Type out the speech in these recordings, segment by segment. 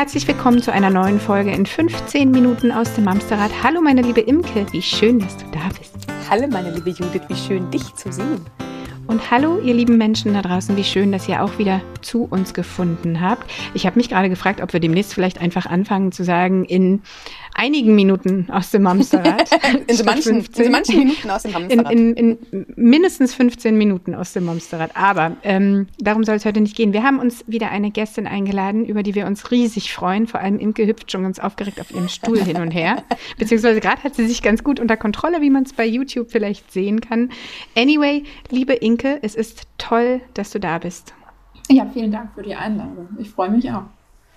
Herzlich willkommen zu einer neuen Folge in 15 Minuten aus dem Amsterrad. Hallo meine liebe Imke, wie schön, dass du da bist. Hallo meine liebe Judith, wie schön dich zu sehen. Und hallo ihr lieben Menschen da draußen, wie schön, dass ihr auch wieder zu uns gefunden habt. Ich habe mich gerade gefragt, ob wir demnächst vielleicht einfach anfangen zu sagen, in einigen Minuten aus dem Hamsterrad. in, so manchen, in, so manchen, Minuten aus dem Hamsterrad. In, in, in mindestens 15 Minuten aus dem Hamsterrad. Aber ähm, darum soll es heute nicht gehen. Wir haben uns wieder eine Gästin eingeladen, über die wir uns riesig freuen. Vor allem Imke hüpft schon ganz aufgeregt auf ihrem Stuhl hin und her. Beziehungsweise gerade hat sie sich ganz gut unter Kontrolle, wie man es bei YouTube vielleicht sehen kann. Anyway, liebe Inke, es ist toll, dass du da bist. Ja, vielen Dank für die Einladung. Ich freue mich auch.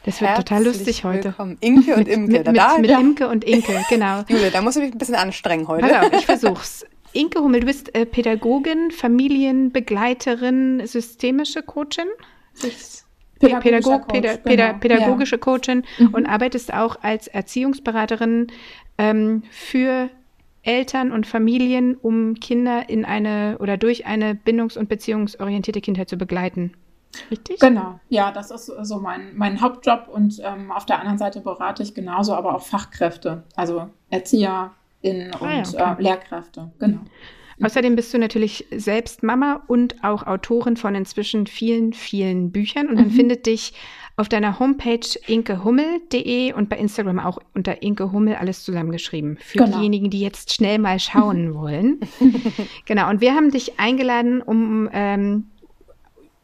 Das wird Herzlich total lustig heute. Willkommen. Inke und Imke. mit, mit, da, mit, Imke und Inke, genau. Jule, da musst du mich ein bisschen anstrengen heute. Pass auf, ich versuch's. Inke Hummel, du bist äh, Pädagogin, Familienbegleiterin, systemische Coachin. Pädagog, Päda, genau. pädagogische ja. Coachin mhm. und arbeitest auch als Erziehungsberaterin ähm, für Eltern und Familien, um Kinder in eine oder durch eine bindungs- und beziehungsorientierte Kindheit zu begleiten. Richtig? Genau, ja, das ist so mein, mein Hauptjob und ähm, auf der anderen Seite berate ich genauso aber auch Fachkräfte, also ErzieherInnen und ah, ja, okay. äh, Lehrkräfte, genau. Außerdem bist du natürlich selbst Mama und auch Autorin von inzwischen vielen, vielen Büchern und man mhm. findet dich auf deiner Homepage inkehummel.de und bei Instagram auch unter Inke Hummel alles zusammengeschrieben. Für genau. diejenigen, die jetzt schnell mal schauen wollen. genau. Und wir haben dich eingeladen, um ähm,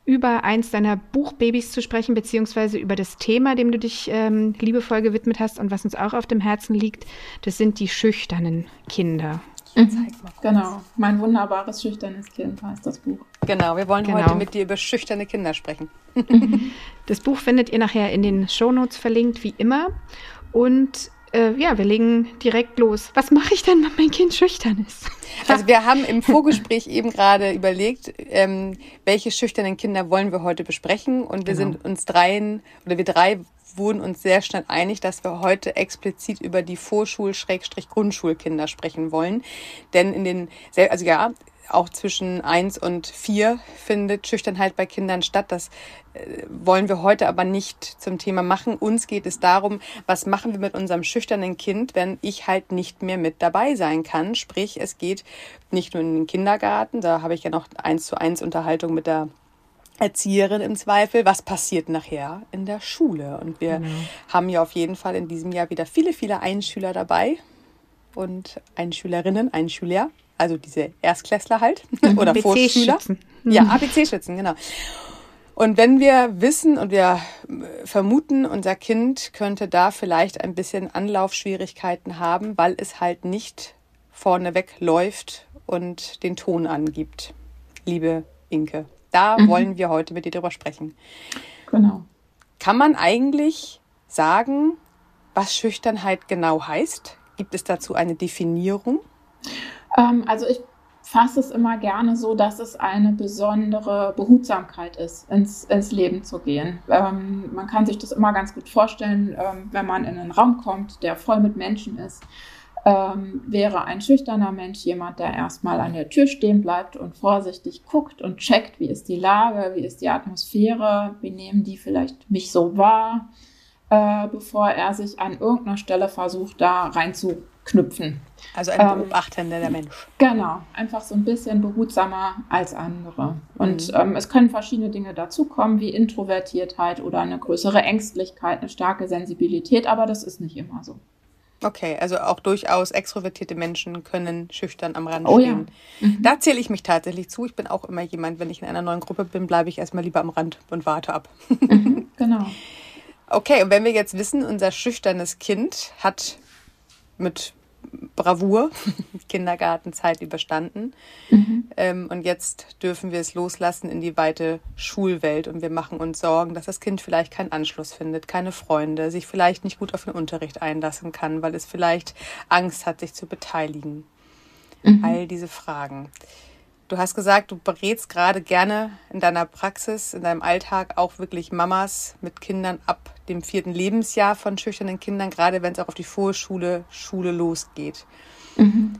über eins deiner Buchbabys zu sprechen, beziehungsweise über das Thema, dem du dich ähm, liebevoll gewidmet hast und was uns auch auf dem Herzen liegt. Das sind die schüchternen Kinder. Mhm. Genau, mein wunderbares schüchternes Kind heißt das Buch. Genau, wir wollen genau. heute mit dir über schüchterne Kinder sprechen. das Buch findet ihr nachher in den Shownotes verlinkt, wie immer. Und äh, ja, wir legen direkt los. Was mache ich denn, wenn mein Kind schüchtern ist? Also wir haben im Vorgespräch eben gerade überlegt, ähm, welche schüchternen Kinder wollen wir heute besprechen. Und wir genau. sind uns dreien, oder wir drei wurden uns sehr schnell einig, dass wir heute explizit über die Vorschul-Grundschulkinder sprechen wollen. Denn in den, also ja, auch zwischen eins und vier findet Schüchternheit bei Kindern statt. Das äh, wollen wir heute aber nicht zum Thema machen. Uns geht es darum, was machen wir mit unserem schüchternen Kind, wenn ich halt nicht mehr mit dabei sein kann. Sprich, es geht nicht nur in den Kindergarten, da habe ich ja noch eins zu eins Unterhaltung mit der Erzieherin im Zweifel, was passiert nachher in der Schule. Und wir genau. haben ja auf jeden Fall in diesem Jahr wieder viele, viele Einschüler dabei und Einschülerinnen, Einschüler also diese Erstklässler halt oder ABC Vorschüler. Schützen. Ja, ABC-Schützen, genau. Und wenn wir wissen und wir äh, vermuten, unser Kind könnte da vielleicht ein bisschen Anlaufschwierigkeiten haben, weil es halt nicht vorneweg läuft und den Ton angibt. Liebe Inke, da mhm. wollen wir heute mit dir drüber sprechen. Genau. Kann man eigentlich sagen, was Schüchternheit genau heißt? Gibt es dazu eine Definierung? Ähm, also ich fasse es immer gerne so, dass es eine besondere Behutsamkeit ist, ins, ins Leben zu gehen. Ähm, man kann sich das immer ganz gut vorstellen, ähm, wenn man in einen Raum kommt, der voll mit Menschen ist. Ähm, wäre ein schüchterner Mensch jemand, der erstmal an der Tür stehen bleibt und vorsichtig guckt und checkt, wie ist die Lage, wie ist die Atmosphäre, wie nehmen die vielleicht mich so wahr, äh, bevor er sich an irgendeiner Stelle versucht, da reinzuknüpfen. Also ein ähm, beobachtender ähm, Mensch. Genau, einfach so ein bisschen behutsamer als andere. Und mhm. ähm, es können verschiedene Dinge dazukommen, wie Introvertiertheit oder eine größere Ängstlichkeit, eine starke Sensibilität, aber das ist nicht immer so. Okay, also auch durchaus extrovertierte Menschen können schüchtern am Rand oh, stehen. Ja. Mhm. Da zähle ich mich tatsächlich zu. Ich bin auch immer jemand, wenn ich in einer neuen Gruppe bin, bleibe ich erstmal lieber am Rand und warte ab. Mhm, genau. Okay, und wenn wir jetzt wissen, unser schüchternes Kind hat mit Bravour Kindergartenzeit überstanden. Mhm. Ähm, und jetzt dürfen wir es loslassen in die weite Schulwelt und wir machen uns Sorgen, dass das Kind vielleicht keinen Anschluss findet, keine Freunde, sich vielleicht nicht gut auf den Unterricht einlassen kann, weil es vielleicht Angst hat, sich zu beteiligen. Mhm. All diese Fragen. Du hast gesagt, du berätst gerade gerne in deiner Praxis, in deinem Alltag auch wirklich Mamas mit Kindern ab dem vierten Lebensjahr von schüchternen Kindern, gerade wenn es auch auf die Vorschule, Schule losgeht. Mhm.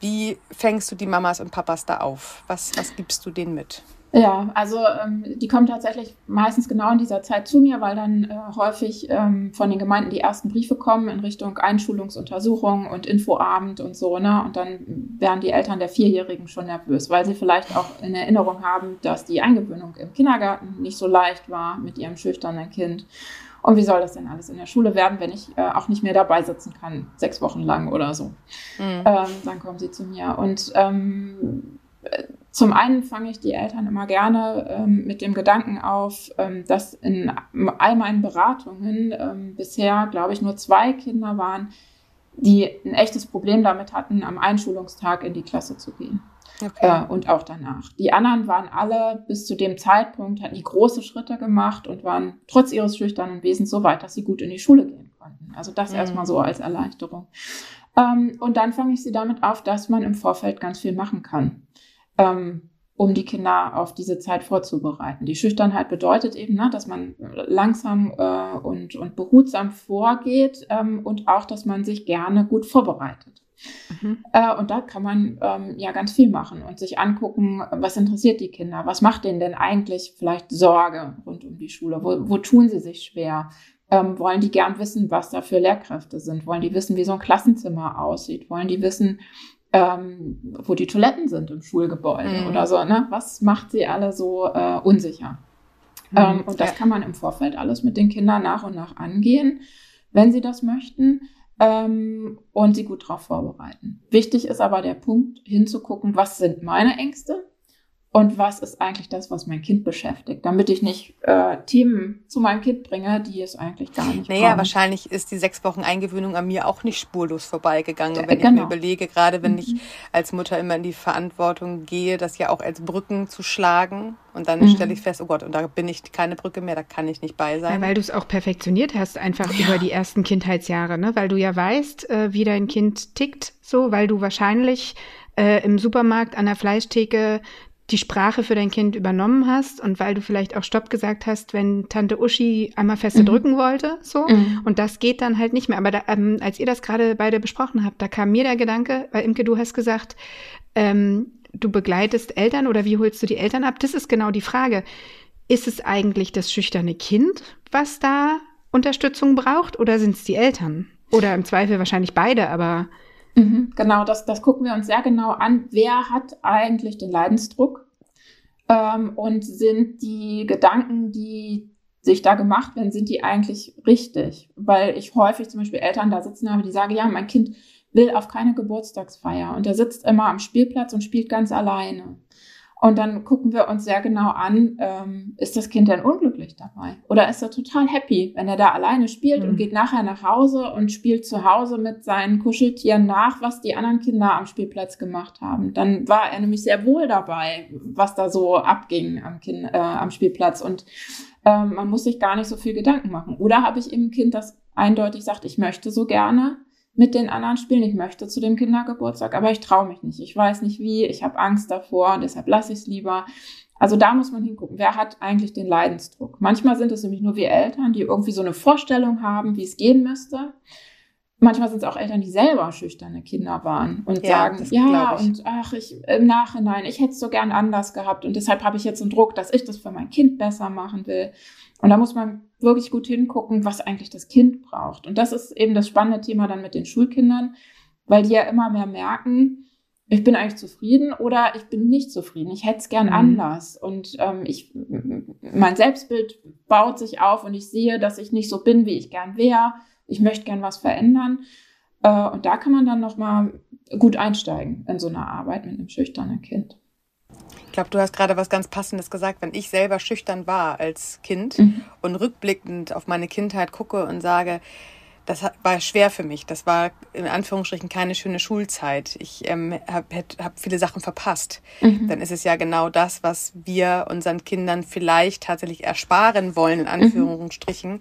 Wie fängst du die Mamas und Papas da auf? Was, was gibst du denen mit? Ja, also ähm, die kommen tatsächlich meistens genau in dieser Zeit zu mir, weil dann äh, häufig ähm, von den Gemeinden die ersten Briefe kommen in Richtung Einschulungsuntersuchung und Infoabend und so, ne? Und dann werden die Eltern der Vierjährigen schon nervös, weil sie vielleicht auch in Erinnerung haben, dass die Eingewöhnung im Kindergarten nicht so leicht war mit ihrem schüchternen Kind. Und wie soll das denn alles in der Schule werden, wenn ich äh, auch nicht mehr dabei sitzen kann, sechs Wochen lang oder so? Mhm. Ähm, dann kommen sie zu mir. Und ähm, zum einen fange ich die Eltern immer gerne ähm, mit dem Gedanken auf, ähm, dass in all meinen Beratungen ähm, bisher, glaube ich, nur zwei Kinder waren, die ein echtes Problem damit hatten, am Einschulungstag in die Klasse zu gehen. Okay. Äh, und auch danach. Die anderen waren alle bis zu dem Zeitpunkt, hatten die große Schritte gemacht und waren trotz ihres schüchternen Wesens so weit, dass sie gut in die Schule gehen konnten. Also das mhm. erstmal so als Erleichterung. Ähm, und dann fange ich sie damit auf, dass man im Vorfeld ganz viel machen kann ähm, um die Kinder auf diese Zeit vorzubereiten. Die Schüchternheit bedeutet eben, ne, dass man langsam äh, und, und behutsam vorgeht ähm, und auch, dass man sich gerne gut vorbereitet. Mhm. Äh, und da kann man ähm, ja ganz viel machen und sich angucken, was interessiert die Kinder, was macht denen denn eigentlich vielleicht Sorge rund um die Schule, wo, wo tun sie sich schwer, ähm, wollen die gern wissen, was da für Lehrkräfte sind, wollen die wissen, wie so ein Klassenzimmer aussieht, wollen die wissen, ähm, wo die Toiletten sind im Schulgebäude mhm. oder so. Ne? Was macht sie alle so äh, unsicher? Mhm. Ähm, und das ja. kann man im Vorfeld alles mit den Kindern nach und nach angehen, wenn sie das möchten. Ähm, und sie gut darauf vorbereiten. Wichtig ist aber der Punkt, hinzugucken, was sind meine Ängste und was ist eigentlich das, was mein Kind beschäftigt, damit ich nicht äh, Themen zu meinem Kind bringe, die es eigentlich gar nicht Naja, brauchen. wahrscheinlich ist die sechs Wochen Eingewöhnung an mir auch nicht spurlos vorbeigegangen. Wenn genau. ich mir überlege, gerade wenn mhm. ich als Mutter immer in die Verantwortung gehe, das ja auch als Brücken zu schlagen und dann mhm. stelle ich fest, oh Gott, und da bin ich keine Brücke mehr, da kann ich nicht bei sein. Ja, weil du es auch perfektioniert hast, einfach ja. über die ersten Kindheitsjahre, ne? Weil du ja weißt, äh, wie dein Kind tickt, so, weil du wahrscheinlich äh, im Supermarkt an der Fleischtheke die Sprache für dein Kind übernommen hast und weil du vielleicht auch Stopp gesagt hast, wenn Tante Uschi einmal feste mhm. drücken wollte, so. Mhm. Und das geht dann halt nicht mehr. Aber da, ähm, als ihr das gerade beide besprochen habt, da kam mir der Gedanke, weil Imke, du hast gesagt, ähm, du begleitest Eltern oder wie holst du die Eltern ab? Das ist genau die Frage. Ist es eigentlich das schüchterne Kind, was da Unterstützung braucht oder sind es die Eltern? Oder im Zweifel wahrscheinlich beide, aber Mhm, genau, das, das gucken wir uns sehr genau an. Wer hat eigentlich den Leidensdruck? Ähm, und sind die Gedanken, die sich da gemacht werden, sind die eigentlich richtig? Weil ich häufig zum Beispiel Eltern da sitzen habe, die sagen, ja, mein Kind will auf keine Geburtstagsfeier und der sitzt immer am Spielplatz und spielt ganz alleine. Und dann gucken wir uns sehr genau an, ähm, ist das Kind denn unglücklich dabei? Oder ist er total happy, wenn er da alleine spielt mhm. und geht nachher nach Hause und spielt zu Hause mit seinen Kuscheltieren nach, was die anderen Kinder am Spielplatz gemacht haben? Dann war er nämlich sehr wohl dabei, was da so abging am, kind, äh, am Spielplatz. Und ähm, man muss sich gar nicht so viel Gedanken machen. Oder habe ich eben ein Kind, das eindeutig sagt, ich möchte so gerne mit den anderen spielen. Ich möchte zu dem Kindergeburtstag, aber ich traue mich nicht. Ich weiß nicht wie, ich habe Angst davor, deshalb lasse ich es lieber. Also da muss man hingucken, wer hat eigentlich den Leidensdruck. Manchmal sind es nämlich nur wir Eltern, die irgendwie so eine Vorstellung haben, wie es gehen müsste. Manchmal sind es auch Eltern, die selber schüchterne Kinder waren und ja, sagen, ja, und ach, ich im Nachhinein, ich hätte es so gern anders gehabt und deshalb habe ich jetzt einen Druck, dass ich das für mein Kind besser machen will. Und da muss man wirklich gut hingucken, was eigentlich das Kind braucht. Und das ist eben das spannende Thema dann mit den Schulkindern, weil die ja immer mehr merken, ich bin eigentlich zufrieden oder ich bin nicht zufrieden. Ich hätte es gern mhm. anders. Und ähm, ich, mein Selbstbild baut sich auf und ich sehe, dass ich nicht so bin, wie ich gern wäre. Ich möchte gern was verändern. Äh, und da kann man dann nochmal gut einsteigen in so eine Arbeit mit einem schüchternen Kind. Ich glaube, du hast gerade was ganz Passendes gesagt. Wenn ich selber schüchtern war als Kind mhm. und rückblickend auf meine Kindheit gucke und sage, das war schwer für mich. Das war in Anführungsstrichen keine schöne Schulzeit. Ich ähm, habe hab viele Sachen verpasst. Mhm. Dann ist es ja genau das, was wir unseren Kindern vielleicht tatsächlich ersparen wollen, in mhm. Anführungsstrichen. Mhm.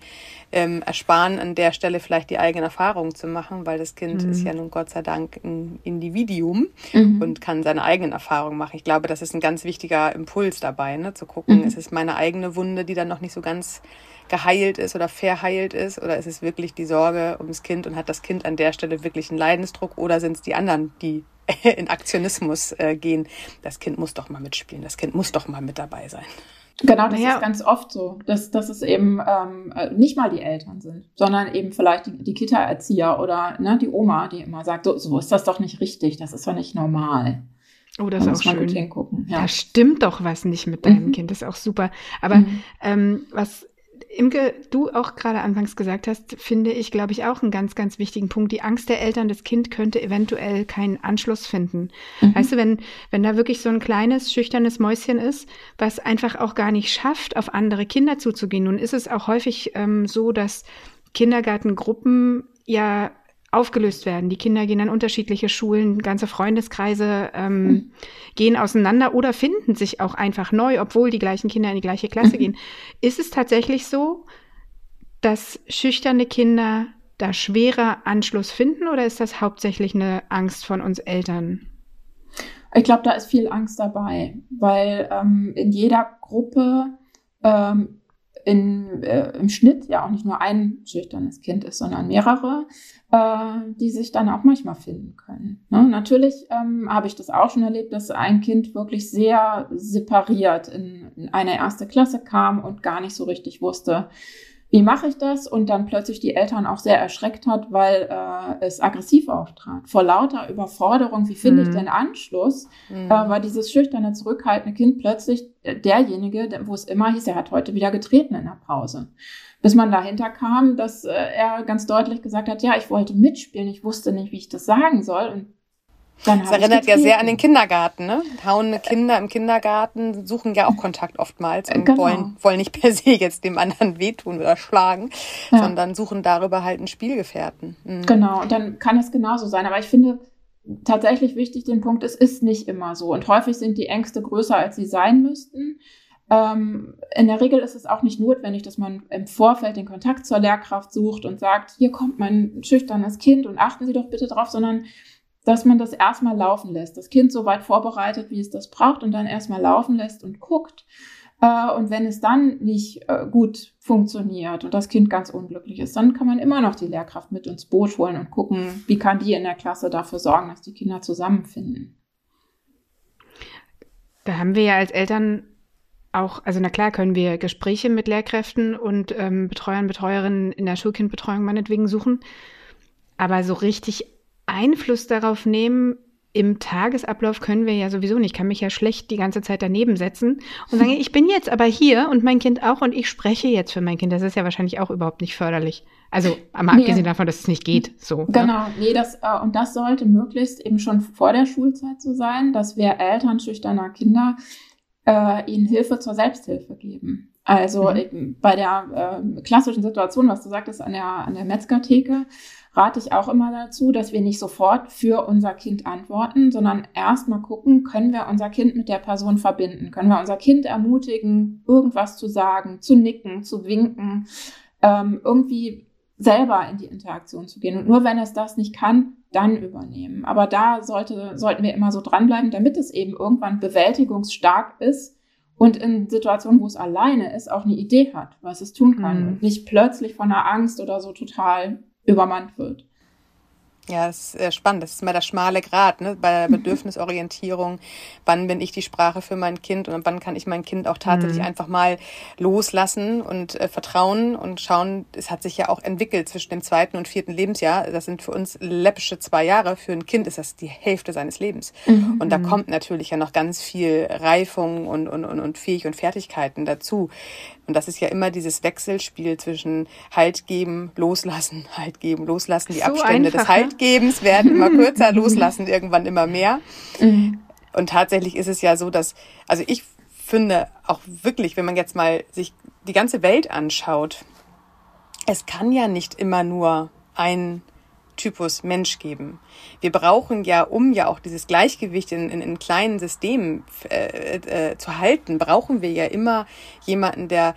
Ähm, ersparen an der Stelle vielleicht die eigene Erfahrung zu machen, weil das Kind mhm. ist ja nun Gott sei Dank ein Individuum mhm. und kann seine eigenen Erfahrungen machen. Ich glaube, das ist ein ganz wichtiger Impuls dabei, ne? zu gucken, mhm. ist es meine eigene Wunde, die dann noch nicht so ganz geheilt ist oder verheilt ist? Oder ist es wirklich die Sorge ums Kind und hat das Kind an der Stelle wirklich einen Leidensdruck? Oder sind es die anderen, die in Aktionismus äh, gehen. Das Kind muss doch mal mitspielen, das Kind muss doch mal mit dabei sein. Genau, das naja. ist ganz oft so, dass, dass es eben ähm, äh, nicht mal die Eltern sind, sondern eben vielleicht die, die Kita-Erzieher oder ne, die Oma, die immer sagt, so, so ist das doch nicht richtig, das ist doch nicht normal. Oh, das da ist auch schön. Hingucken. Ja. Da stimmt doch was nicht mit deinem mhm. Kind, das ist auch super. Aber mhm. ähm, was Imke, du auch gerade anfangs gesagt hast, finde ich, glaube ich, auch einen ganz, ganz wichtigen Punkt. Die Angst der Eltern, das Kind könnte eventuell keinen Anschluss finden. Mhm. Weißt du, wenn, wenn da wirklich so ein kleines, schüchternes Mäuschen ist, was einfach auch gar nicht schafft, auf andere Kinder zuzugehen. Nun ist es auch häufig ähm, so, dass Kindergartengruppen ja aufgelöst werden. Die Kinder gehen an unterschiedliche Schulen, ganze Freundeskreise ähm, mhm. gehen auseinander oder finden sich auch einfach neu, obwohl die gleichen Kinder in die gleiche Klasse mhm. gehen. Ist es tatsächlich so, dass schüchterne Kinder da schwerer Anschluss finden oder ist das hauptsächlich eine Angst von uns Eltern? Ich glaube, da ist viel Angst dabei, weil ähm, in jeder Gruppe ähm, in, äh, im Schnitt ja auch nicht nur ein schüchternes Kind ist, sondern mehrere, äh, die sich dann auch manchmal finden können. Ne? Natürlich ähm, habe ich das auch schon erlebt, dass ein Kind wirklich sehr separiert in, in eine erste Klasse kam und gar nicht so richtig wusste, wie mache ich das? Und dann plötzlich die Eltern auch sehr erschreckt hat, weil äh, es aggressiv auftrat. Vor lauter Überforderung, wie finde mhm. ich denn Anschluss, mhm. äh, war dieses schüchterne, zurückhaltende Kind plötzlich derjenige, wo es immer hieß, er hat heute wieder getreten in der Pause. Bis man dahinter kam, dass äh, er ganz deutlich gesagt hat, ja, ich wollte mitspielen, ich wusste nicht, wie ich das sagen soll. Und dann das erinnert ja sehr an den Kindergarten, ne? Hauende Kinder im Kindergarten suchen ja auch Kontakt oftmals und genau. wollen, wollen nicht per se jetzt dem anderen wehtun oder schlagen, ja. sondern suchen darüber halt einen Spielgefährten. Mhm. Genau, und dann kann es genauso sein. Aber ich finde tatsächlich wichtig den Punkt, es ist nicht immer so. Und häufig sind die Ängste größer, als sie sein müssten. Ähm, in der Regel ist es auch nicht notwendig, dass man im Vorfeld den Kontakt zur Lehrkraft sucht und sagt, hier kommt mein schüchternes Kind und achten Sie doch bitte drauf, sondern dass man das erstmal laufen lässt, das Kind so weit vorbereitet, wie es das braucht und dann erstmal laufen lässt und guckt. Äh, und wenn es dann nicht äh, gut funktioniert und das Kind ganz unglücklich ist, dann kann man immer noch die Lehrkraft mit ins Boot holen und gucken, wie kann die in der Klasse dafür sorgen, dass die Kinder zusammenfinden. Da haben wir ja als Eltern auch, also na klar können wir Gespräche mit Lehrkräften und ähm, Betreuern, Betreuerinnen in der Schulkindbetreuung meinetwegen suchen. Aber so richtig Einfluss darauf nehmen, im Tagesablauf können wir ja sowieso nicht. Ich kann mich ja schlecht die ganze Zeit daneben setzen und sagen, ich bin jetzt aber hier und mein Kind auch und ich spreche jetzt für mein Kind. Das ist ja wahrscheinlich auch überhaupt nicht förderlich. Also mal nee. abgesehen davon, dass es nicht geht. So, ne? genau, ne? nee, das, äh, und das sollte möglichst eben schon vor der Schulzeit so sein, dass wir Eltern schüchterner Kinder äh, ihnen Hilfe zur Selbsthilfe geben. Also mhm. bei der äh, klassischen Situation, was du sagtest, an der, an der Metzgertheke, rate ich auch immer dazu, dass wir nicht sofort für unser Kind antworten, sondern erst mal gucken, können wir unser Kind mit der Person verbinden? Können wir unser Kind ermutigen, irgendwas zu sagen, zu nicken, zu winken, ähm, irgendwie selber in die Interaktion zu gehen? Und nur wenn es das nicht kann, dann übernehmen. Aber da sollte, sollten wir immer so dranbleiben, damit es eben irgendwann bewältigungsstark ist und in Situationen, wo es alleine ist, auch eine Idee hat, was es tun kann mhm. und nicht plötzlich von einer Angst oder so total übermannt wird. Ja, das ist spannend. Das ist immer der schmale Grat ne? bei der mhm. Bedürfnisorientierung. Wann bin ich die Sprache für mein Kind und wann kann ich mein Kind auch tatsächlich mhm. einfach mal loslassen und äh, vertrauen und schauen. Es hat sich ja auch entwickelt zwischen dem zweiten und vierten Lebensjahr. Das sind für uns läppische zwei Jahre. Für ein Kind ist das die Hälfte seines Lebens. Mhm. Und da kommt natürlich ja noch ganz viel Reifung und, und, und, und Fähig und Fertigkeiten dazu. Und das ist ja immer dieses Wechselspiel zwischen Halt geben, loslassen, Halt geben, loslassen. Die so Abstände einfach, des Haltgebens werden immer kürzer, loslassen irgendwann immer mehr. Mhm. Und tatsächlich ist es ja so, dass, also ich finde auch wirklich, wenn man jetzt mal sich die ganze Welt anschaut, es kann ja nicht immer nur ein Typus Mensch geben. Wir brauchen ja, um ja auch dieses Gleichgewicht in, in, in kleinen Systemen äh, äh, zu halten, brauchen wir ja immer jemanden, der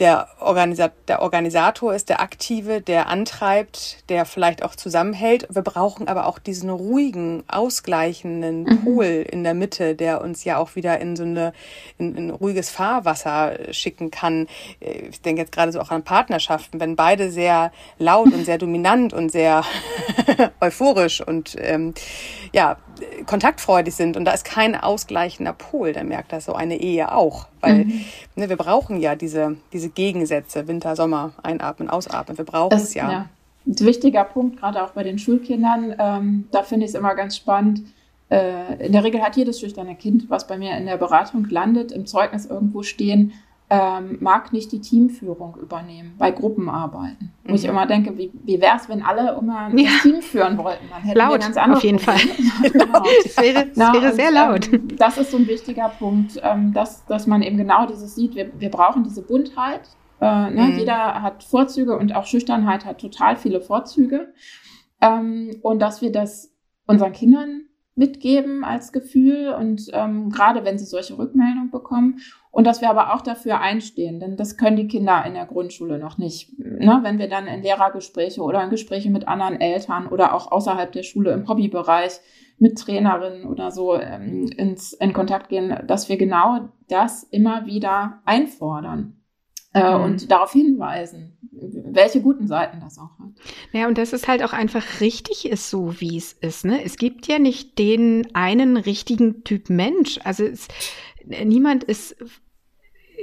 der, Organisa der Organisator ist, der Aktive, der antreibt, der vielleicht auch zusammenhält. Wir brauchen aber auch diesen ruhigen, ausgleichenden mhm. Pol in der Mitte, der uns ja auch wieder in so eine, in, in ruhiges Fahrwasser schicken kann. Ich denke jetzt gerade so auch an Partnerschaften, wenn beide sehr laut und sehr dominant und sehr euphorisch und ähm, ja, kontaktfreudig sind und da ist kein ausgleichender Pol, dann merkt das so eine Ehe auch. Weil mhm. ne, wir brauchen ja diese, diese Gegensätze, Winter, Sommer, einatmen, ausatmen. Wir brauchen es ja. ja. Ein wichtiger Punkt, gerade auch bei den Schulkindern, ähm, da finde ich es immer ganz spannend. Äh, in der Regel hat jedes schüchterne Kind, was bei mir in der Beratung landet, im Zeugnis irgendwo stehen, ähm, mag nicht die Teamführung übernehmen bei Gruppenarbeiten. Wo mhm. ich immer denke, wie, wie wäre es, wenn alle immer ja. das Team führen wollten? Dann hätten laut, wir ganz andere auf jeden Probleme. Fall. genau. Es wäre, das wäre sehr und, laut. Ähm, das ist so ein wichtiger Punkt, ähm, dass, dass man eben genau dieses sieht. Wir, wir brauchen diese Buntheit. Äh, ne? mhm. Jeder hat Vorzüge und auch Schüchternheit hat total viele Vorzüge. Ähm, und dass wir das unseren Kindern mitgeben als Gefühl und ähm, gerade wenn sie solche Rückmeldungen bekommen und dass wir aber auch dafür einstehen, denn das können die Kinder in der Grundschule noch nicht. Ne? Wenn wir dann in Lehrergespräche oder in Gespräche mit anderen Eltern oder auch außerhalb der Schule im Hobbybereich mit Trainerinnen oder so ähm, ins, in Kontakt gehen, dass wir genau das immer wieder einfordern äh, mhm. und darauf hinweisen, welche guten Seiten das auch hat. Ja, und dass es halt auch einfach richtig ist, so wie es ist. Ne? Es gibt ja nicht den einen richtigen Typ Mensch. Also es, niemand ist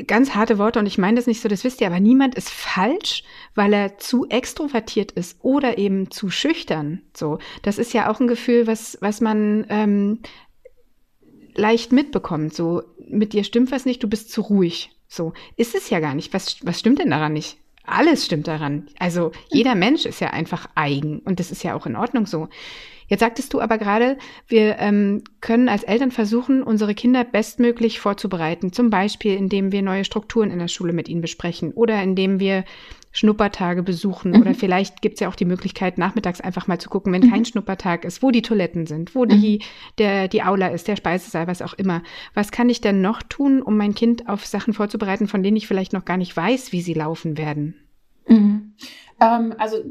ganz harte Worte und ich meine das nicht so, das wisst ihr, aber niemand ist falsch, weil er zu extrovertiert ist oder eben zu schüchtern. So, das ist ja auch ein Gefühl, was was man ähm, leicht mitbekommt. So, mit dir stimmt was nicht, du bist zu ruhig. So ist es ja gar nicht. Was, was stimmt denn daran nicht? Alles stimmt daran. Also jeder Mensch ist ja einfach eigen und das ist ja auch in Ordnung so. Jetzt sagtest du aber gerade, wir ähm, können als Eltern versuchen, unsere Kinder bestmöglich vorzubereiten. Zum Beispiel, indem wir neue Strukturen in der Schule mit ihnen besprechen oder indem wir Schnuppertage besuchen. Mhm. Oder vielleicht gibt es ja auch die Möglichkeit, nachmittags einfach mal zu gucken, wenn mhm. kein Schnuppertag ist, wo die Toiletten sind, wo die, mhm. der, die Aula ist, der Speisesaal, was auch immer. Was kann ich denn noch tun, um mein Kind auf Sachen vorzubereiten, von denen ich vielleicht noch gar nicht weiß, wie sie laufen werden? Mhm. Ähm, also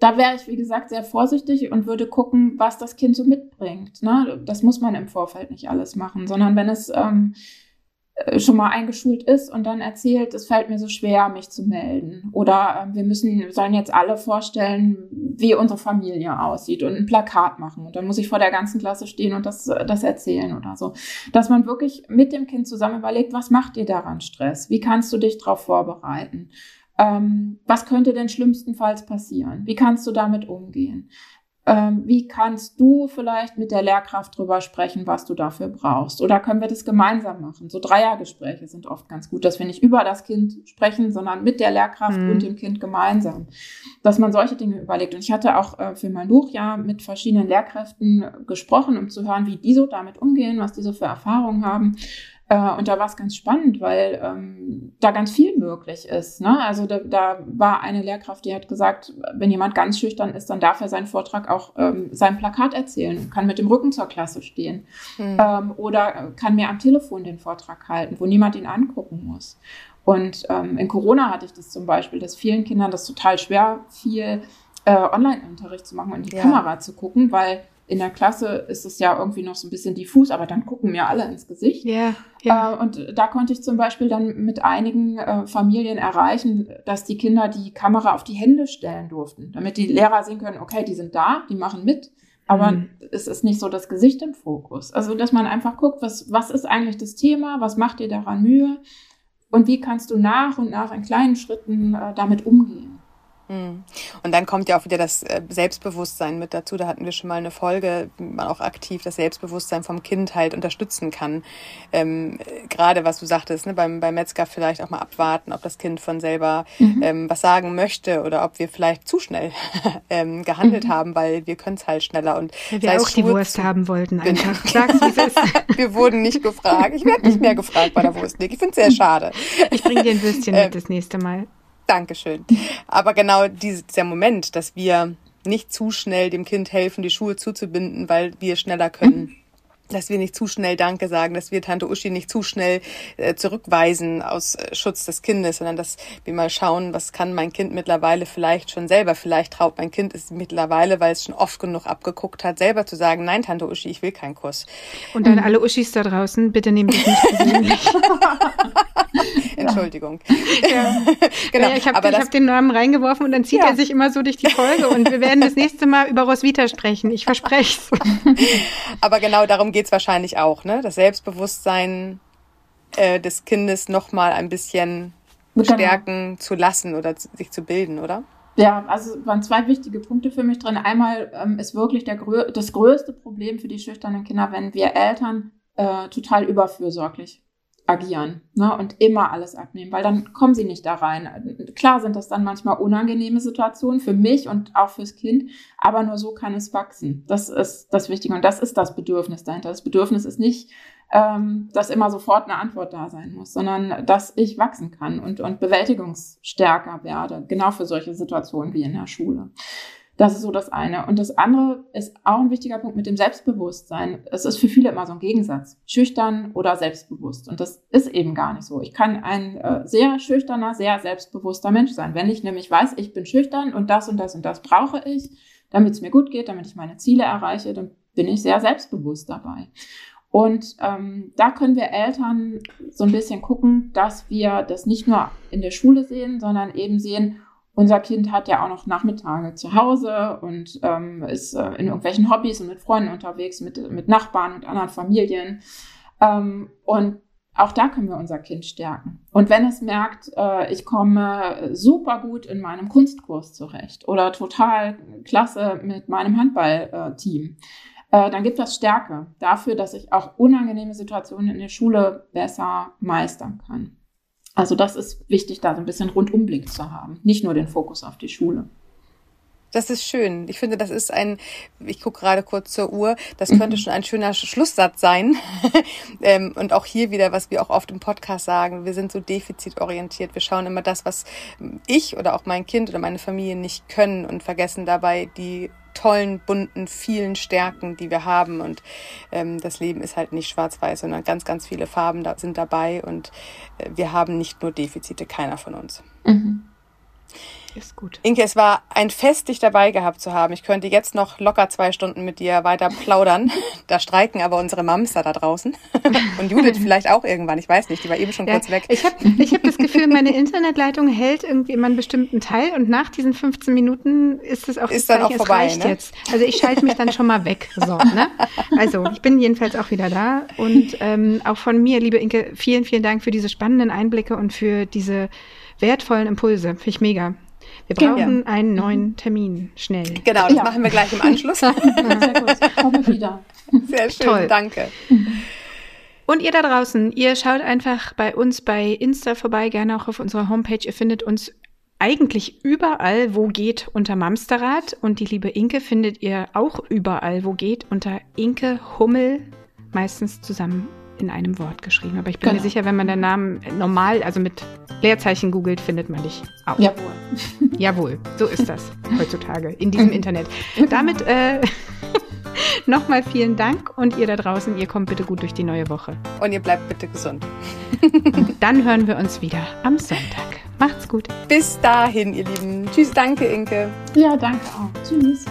da wäre ich, wie gesagt, sehr vorsichtig und würde gucken, was das Kind so mitbringt. Ne? Das muss man im Vorfeld nicht alles machen, sondern wenn es ähm, äh, schon mal eingeschult ist und dann erzählt, es fällt mir so schwer, mich zu melden. Oder äh, wir müssen, sollen jetzt alle vorstellen, wie unsere Familie aussieht und ein Plakat machen. Und dann muss ich vor der ganzen Klasse stehen und das, das erzählen oder so. Dass man wirklich mit dem Kind zusammen überlegt, was macht dir daran Stress? Wie kannst du dich darauf vorbereiten? Ähm, was könnte denn schlimmstenfalls passieren? Wie kannst du damit umgehen? Ähm, wie kannst du vielleicht mit der Lehrkraft drüber sprechen, was du dafür brauchst? Oder können wir das gemeinsam machen? So Dreiergespräche sind oft ganz gut, dass wir nicht über das Kind sprechen, sondern mit der Lehrkraft mhm. und dem Kind gemeinsam. Dass man solche Dinge überlegt. Und ich hatte auch äh, für mein Buch ja mit verschiedenen Lehrkräften gesprochen, um zu hören, wie die so damit umgehen, was die so für Erfahrungen haben. Äh, und da war es ganz spannend, weil ähm, da ganz viel möglich ist. Ne? Also da, da war eine Lehrkraft, die hat gesagt, wenn jemand ganz schüchtern ist, dann darf er seinen Vortrag auch ähm, sein Plakat erzählen, kann mit dem Rücken zur Klasse stehen mhm. ähm, oder kann mir am Telefon den Vortrag halten, wo niemand ihn angucken muss. Und ähm, in Corona hatte ich das zum Beispiel, dass vielen Kindern das total schwer fiel, äh, Online-Unterricht zu machen und in die ja. Kamera zu gucken, weil in der Klasse ist es ja irgendwie noch so ein bisschen diffus, aber dann gucken mir alle ins Gesicht. Ja. Yeah, äh, und da konnte ich zum Beispiel dann mit einigen äh, Familien erreichen, dass die Kinder die Kamera auf die Hände stellen durften, damit die Lehrer sehen können, okay, die sind da, die machen mit, aber mhm. es ist nicht so das Gesicht im Fokus. Also, dass man einfach guckt, was, was ist eigentlich das Thema, was macht dir daran Mühe und wie kannst du nach und nach in kleinen Schritten äh, damit umgehen. Hm. Und dann kommt ja auch wieder das äh, Selbstbewusstsein mit dazu. Da hatten wir schon mal eine Folge, wie man auch aktiv das Selbstbewusstsein vom Kind halt unterstützen kann. Ähm, Gerade was du sagtest, ne, beim, beim Metzger vielleicht auch mal abwarten, ob das Kind von selber mhm. ähm, was sagen möchte oder ob wir vielleicht zu schnell ähm, gehandelt mhm. haben, weil wir können es halt schneller. Und ja, wir auch die Wurst haben wollten einfach. Sag's, wie es ist. wir wurden nicht gefragt. Ich werde nicht mehr gefragt bei der Wurst. Ich finde es sehr schade. Ich bringe dir ein Würstchen mit ähm, das nächste Mal. Dankeschön. Aber genau dieser Moment, dass wir nicht zu schnell dem Kind helfen, die Schuhe zuzubinden, weil wir schneller können. Dass wir nicht zu schnell Danke sagen, dass wir Tante Uschi nicht zu schnell äh, zurückweisen aus äh, Schutz des Kindes, sondern dass wir mal schauen, was kann mein Kind mittlerweile vielleicht schon selber. Vielleicht traut mein Kind es mittlerweile, weil es schon oft genug abgeguckt hat, selber zu sagen, nein, Tante Uschi, ich will keinen Kuss. Und dann alle Uschis da draußen, bitte nehmt es nicht persönlich. Entschuldigung. Ja. genau. Ja, ich habe hab den Namen reingeworfen und dann zieht ja. er sich immer so durch die Folge und wir werden das nächste Mal über Roswitha sprechen. Ich verspreche es. Aber genau darum geht es wahrscheinlich auch, ne? Das Selbstbewusstsein äh, des Kindes nochmal ein bisschen genau. stärken zu lassen oder sich zu bilden, oder? Ja, also waren zwei wichtige Punkte für mich drin. Einmal ähm, ist wirklich der, das größte Problem für die schüchternen Kinder, wenn wir Eltern äh, total überfürsorglich agieren ne, und immer alles abnehmen, weil dann kommen sie nicht da rein. Klar sind das dann manchmal unangenehme Situationen für mich und auch fürs Kind, aber nur so kann es wachsen. Das ist das Wichtige und das ist das Bedürfnis dahinter. Das Bedürfnis ist nicht, ähm, dass immer sofort eine Antwort da sein muss, sondern dass ich wachsen kann und, und bewältigungsstärker werde, genau für solche Situationen wie in der Schule. Das ist so das eine. Und das andere ist auch ein wichtiger Punkt mit dem Selbstbewusstsein. Es ist für viele immer so ein Gegensatz. Schüchtern oder selbstbewusst. Und das ist eben gar nicht so. Ich kann ein äh, sehr schüchterner, sehr selbstbewusster Mensch sein. Wenn ich nämlich weiß, ich bin schüchtern und das und das und das brauche ich, damit es mir gut geht, damit ich meine Ziele erreiche, dann bin ich sehr selbstbewusst dabei. Und ähm, da können wir Eltern so ein bisschen gucken, dass wir das nicht nur in der Schule sehen, sondern eben sehen, unser Kind hat ja auch noch Nachmittage zu Hause und ähm, ist äh, in irgendwelchen Hobbys und mit Freunden unterwegs, mit, mit Nachbarn und anderen Familien. Ähm, und auch da können wir unser Kind stärken. Und wenn es merkt, äh, ich komme super gut in meinem Kunstkurs zurecht oder total klasse mit meinem Handballteam, äh, dann gibt das Stärke dafür, dass ich auch unangenehme Situationen in der Schule besser meistern kann. Also das ist wichtig, da so ein bisschen Rundumblick zu haben, nicht nur den Fokus auf die Schule. Das ist schön. Ich finde, das ist ein, ich gucke gerade kurz zur Uhr, das könnte mhm. schon ein schöner Schlusssatz sein. ähm, und auch hier wieder, was wir auch oft im Podcast sagen, wir sind so defizitorientiert. Wir schauen immer das, was ich oder auch mein Kind oder meine Familie nicht können und vergessen dabei die tollen, bunten, vielen Stärken, die wir haben. Und ähm, das Leben ist halt nicht schwarz-weiß, sondern ganz, ganz viele Farben da sind dabei. Und äh, wir haben nicht nur Defizite, keiner von uns. Mhm. Ist gut. Inke, es war ein Fest, dich dabei gehabt zu haben. Ich könnte jetzt noch locker zwei Stunden mit dir weiter plaudern. Da streiken aber unsere Mamster da draußen. Und Judith vielleicht auch irgendwann. Ich weiß nicht, die war eben schon ja, kurz weg. Ich habe ich hab das Gefühl, meine Internetleitung hält irgendwie immer einen bestimmten Teil und nach diesen 15 Minuten ist es auch, ist dann auch vorbei, es reicht ne? jetzt. Also ich schalte mich dann schon mal weg. So, ne? Also ich bin jedenfalls auch wieder da. Und ähm, auch von mir, liebe Inke, vielen, vielen Dank für diese spannenden Einblicke und für diese wertvollen Impulse. Finde ich mega. Wir brauchen ja. einen neuen Termin, schnell. Genau, das ja. machen wir gleich im Anschluss. Sehr gut, komme wieder. Sehr schön, Toll. danke. Und ihr da draußen, ihr schaut einfach bei uns bei Insta vorbei, gerne auch auf unserer Homepage. Ihr findet uns eigentlich überall, wo geht, unter Mamsterrad. Und die liebe Inke findet ihr auch überall, wo geht, unter Inke Hummel, meistens zusammen in einem Wort geschrieben. Aber ich bin genau. mir sicher, wenn man den Namen normal, also mit Leerzeichen googelt, findet man dich auch. Jawohl. Jawohl, so ist das heutzutage in diesem Internet. Damit äh, nochmal vielen Dank und ihr da draußen, ihr kommt bitte gut durch die neue Woche. Und ihr bleibt bitte gesund. und dann hören wir uns wieder am Sonntag. Macht's gut. Bis dahin, ihr Lieben. Tschüss, danke, Inke. Ja, danke auch. Tschüss.